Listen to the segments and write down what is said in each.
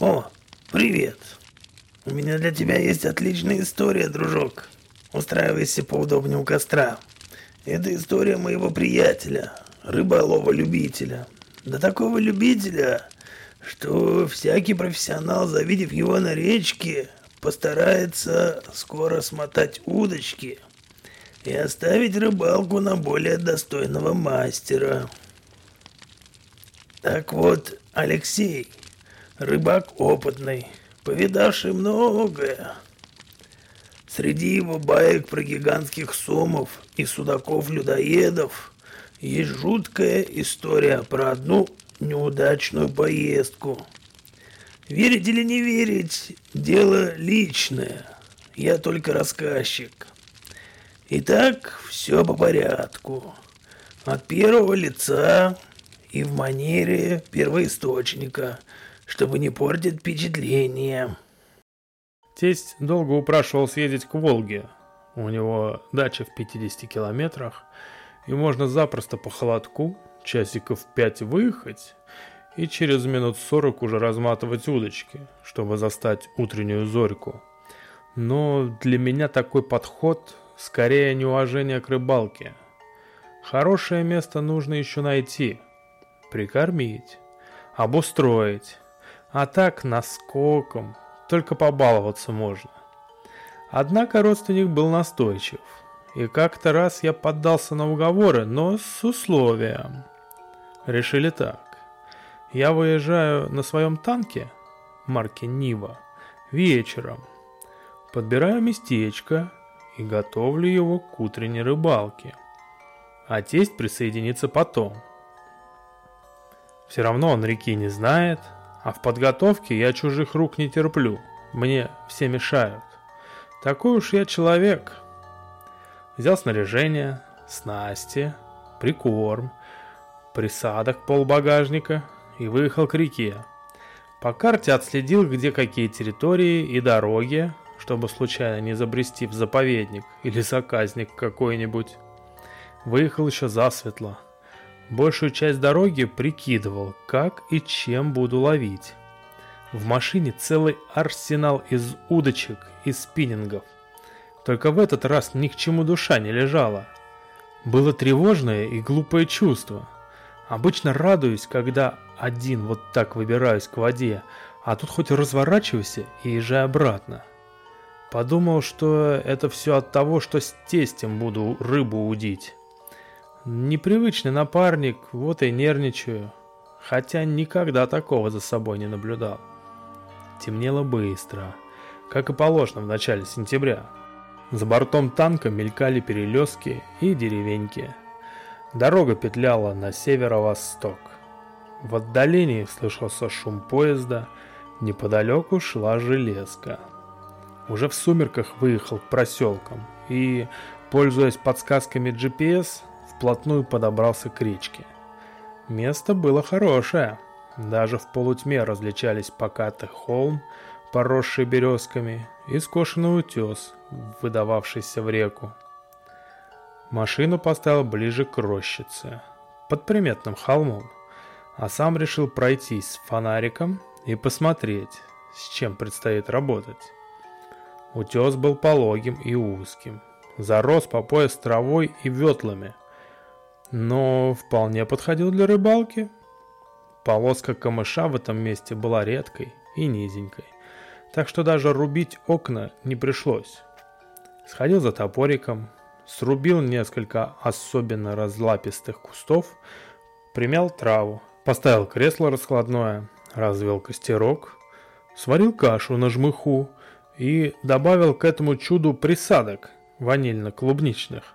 О, привет. У меня для тебя есть отличная история, дружок. Устраивайся поудобнее у костра. Это история моего приятеля, рыболова-любителя. Да такого любителя, что всякий профессионал, завидев его на речке, постарается скоро смотать удочки и оставить рыбалку на более достойного мастера. Так вот, Алексей, рыбак опытный, повидавший многое. Среди его баек про гигантских сомов и судаков-людоедов есть жуткая история про одну неудачную поездку. Верить или не верить, дело личное. Я только рассказчик. Итак, все по порядку. От первого лица и в манере первоисточника, чтобы не портить впечатление. Тесть долго упрашивал съездить к Волге. У него дача в 50 километрах, и можно запросто по холодку часиков пять выехать и через минут сорок уже разматывать удочки, чтобы застать утреннюю зорьку. Но для меня такой подход скорее неуважение к рыбалке. Хорошее место нужно еще найти, прикормить, обустроить, а так наскоком только побаловаться можно. Однако родственник был настойчив, и как-то раз я поддался на уговоры, но с условием. Решили так. Я выезжаю на своем танке марки Нива вечером, подбираю местечко и готовлю его к утренней рыбалке. А тесть присоединится потом. Все равно он реки не знает, а в подготовке я чужих рук не терплю. Мне все мешают. Такой уж я человек. Взял снаряжение, снасти, прикорм, присадок полбагажника и выехал к реке. По карте отследил, где какие территории и дороги, чтобы случайно не забрести в заповедник или заказник какой-нибудь. Выехал еще засветло. Большую часть дороги прикидывал, как и чем буду ловить. В машине целый арсенал из удочек и спиннингов. Только в этот раз ни к чему душа не лежала. Было тревожное и глупое чувство. Обычно радуюсь, когда один вот так выбираюсь к воде, а тут хоть разворачивайся и езжай обратно. Подумал, что это все от того, что с тестем буду рыбу удить. Непривычный напарник, вот и нервничаю. Хотя никогда такого за собой не наблюдал. Темнело быстро, как и положено в начале сентября. За бортом танка мелькали перелески и деревеньки. Дорога петляла на северо-восток. В отдалении слышался шум поезда, неподалеку шла железка. Уже в сумерках выехал к проселкам и, пользуясь подсказками GPS, вплотную подобрался к речке. Место было хорошее. Даже в полутьме различались покатый холм, поросший березками, и скошенный утес, выдававшийся в реку. Машину поставил ближе к рощице, под приметным холмом, а сам решил пройтись с фонариком и посмотреть, с чем предстоит работать. Утес был пологим и узким, зарос по пояс травой и ветлами – но вполне подходил для рыбалки. Полоска камыша в этом месте была редкой и низенькой, так что даже рубить окна не пришлось. Сходил за топориком, срубил несколько особенно разлапистых кустов, примял траву, поставил кресло раскладное, развел костерок, сварил кашу на жмыху и добавил к этому чуду присадок ванильно-клубничных.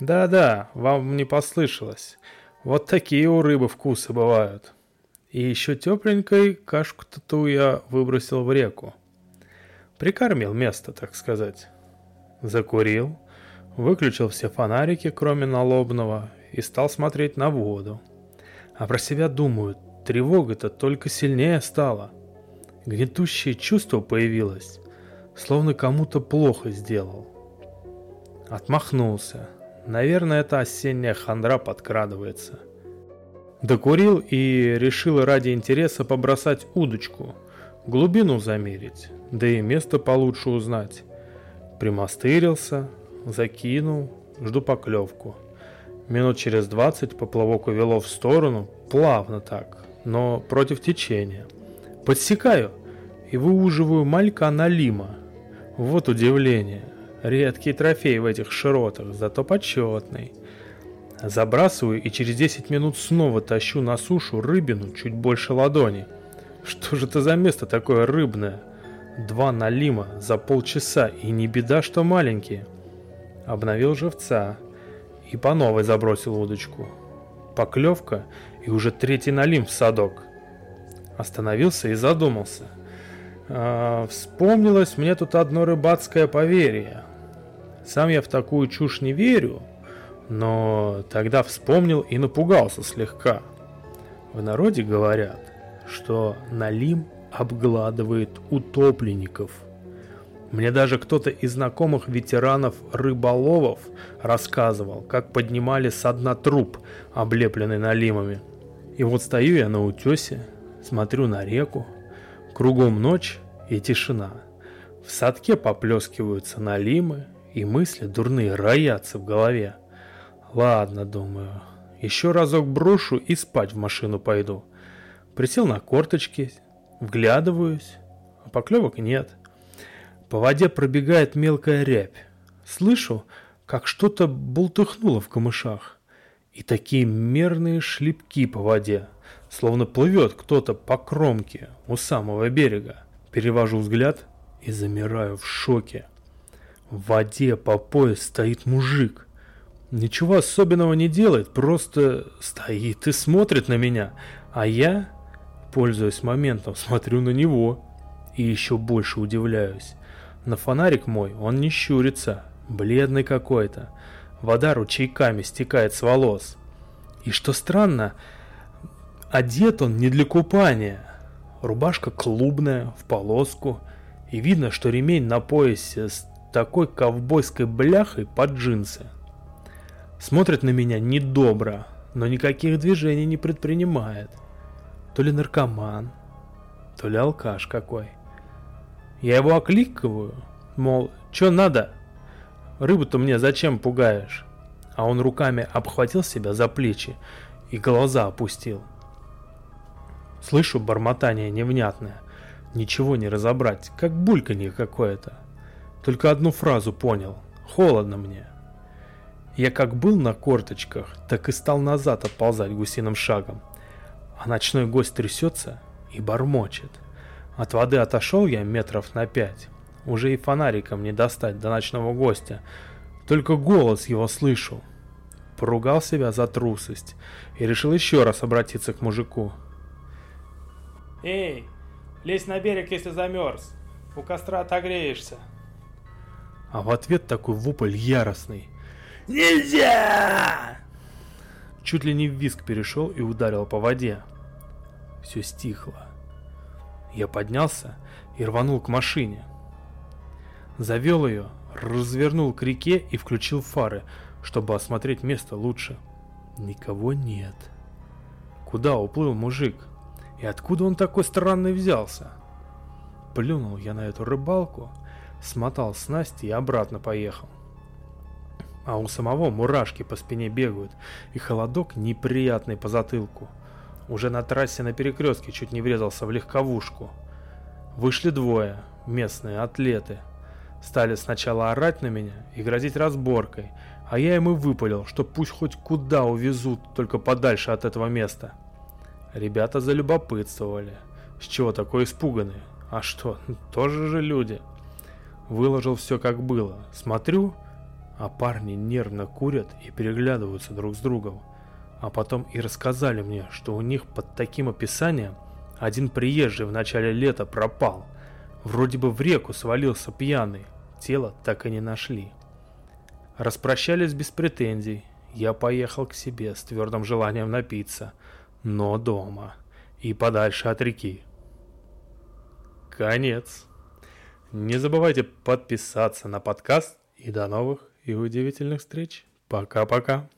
Да-да, вам не послышалось. Вот такие у рыбы вкусы бывают. И еще тепленькой кашку-то я выбросил в реку. Прикормил место, так сказать. Закурил, выключил все фонарики, кроме налобного, и стал смотреть на воду. А про себя думаю, тревога-то только сильнее стала. Гнетущее чувство появилось, словно кому-то плохо сделал. Отмахнулся. Наверное, эта осенняя хандра подкрадывается. Докурил и решил ради интереса побросать удочку, глубину замерить, да и место получше узнать. Примастырился, закинул, жду поклевку. Минут через двадцать поплавок увело в сторону, плавно так, но против течения. Подсекаю и выуживаю малька налима. Вот удивление. Редкий трофей в этих широтах, зато почетный. Забрасываю и через 10 минут снова тащу на сушу рыбину чуть больше ладони. Что же это за место такое рыбное? Два налима за полчаса, и не беда, что маленькие. Обновил живца и по новой забросил удочку. Поклевка и уже третий налим в садок. Остановился и задумался. А, вспомнилось мне тут одно рыбацкое поверье. Сам я в такую чушь не верю, но тогда вспомнил и напугался слегка. В народе говорят, что налим обгладывает утопленников. Мне даже кто-то из знакомых ветеранов рыболовов рассказывал, как поднимали со дна труп, облепленный налимами. И вот стою я на утесе, смотрю на реку, кругом ночь и тишина. В садке поплескиваются налимы, и мысли дурные роятся в голове. Ладно, думаю, еще разок брошу и спать в машину пойду. Присел на корточки, вглядываюсь, а поклевок нет. По воде пробегает мелкая рябь. Слышу, как что-то бултыхнуло в камышах. И такие мерные шлепки по воде, словно плывет кто-то по кромке у самого берега. Перевожу взгляд и замираю в шоке. В воде по пояс стоит мужик. Ничего особенного не делает, просто стоит и смотрит на меня, а я, пользуясь моментом, смотрю на него и еще больше удивляюсь. На фонарик мой он не щурится, бледный какой-то. Вода ручейками стекает с волос. И что странно, одет он не для купания. Рубашка клубная, в полоску, и видно, что ремень на поясе с такой ковбойской бляхой под джинсы. Смотрит на меня недобро, но никаких движений не предпринимает. То ли наркоман, то ли алкаш какой. Я его окликиваю, мол, чё надо? Рыбу-то мне зачем пугаешь? А он руками обхватил себя за плечи и глаза опустил. Слышу бормотание невнятное. Ничего не разобрать, как бульканье какое-то. Только одну фразу понял. Холодно мне. Я как был на корточках, так и стал назад отползать гусиным шагом. А ночной гость трясется и бормочет. От воды отошел я метров на пять. Уже и фонариком не достать до ночного гостя. Только голос его слышу. Поругал себя за трусость и решил еще раз обратиться к мужику. «Эй, лезь на берег, если замерз. У костра отогреешься». А в ответ такой вопль яростный. Нельзя! Чуть ли не в виск перешел и ударил по воде. Все стихло. Я поднялся и рванул к машине. Завел ее, развернул к реке и включил фары, чтобы осмотреть место лучше. Никого нет. Куда уплыл мужик? И откуда он такой странный взялся? Плюнул я на эту рыбалку, смотал снасти и обратно поехал а у самого мурашки по спине бегают, и холодок неприятный по затылку. Уже на трассе на перекрестке чуть не врезался в легковушку. Вышли двое, местные атлеты. Стали сначала орать на меня и грозить разборкой, а я им и выпалил, что пусть хоть куда увезут, только подальше от этого места. Ребята залюбопытствовали. С чего такой испуганные? А что, тоже же люди. Выложил все как было. Смотрю, а парни нервно курят и переглядываются друг с другом. А потом и рассказали мне, что у них под таким описанием один приезжий в начале лета пропал. Вроде бы в реку свалился пьяный, тело так и не нашли. Распрощались без претензий. Я поехал к себе с твердым желанием напиться, но дома и подальше от реки. конец. Не забывайте подписаться на подкаст и до новых и удивительных встреч. Пока-пока.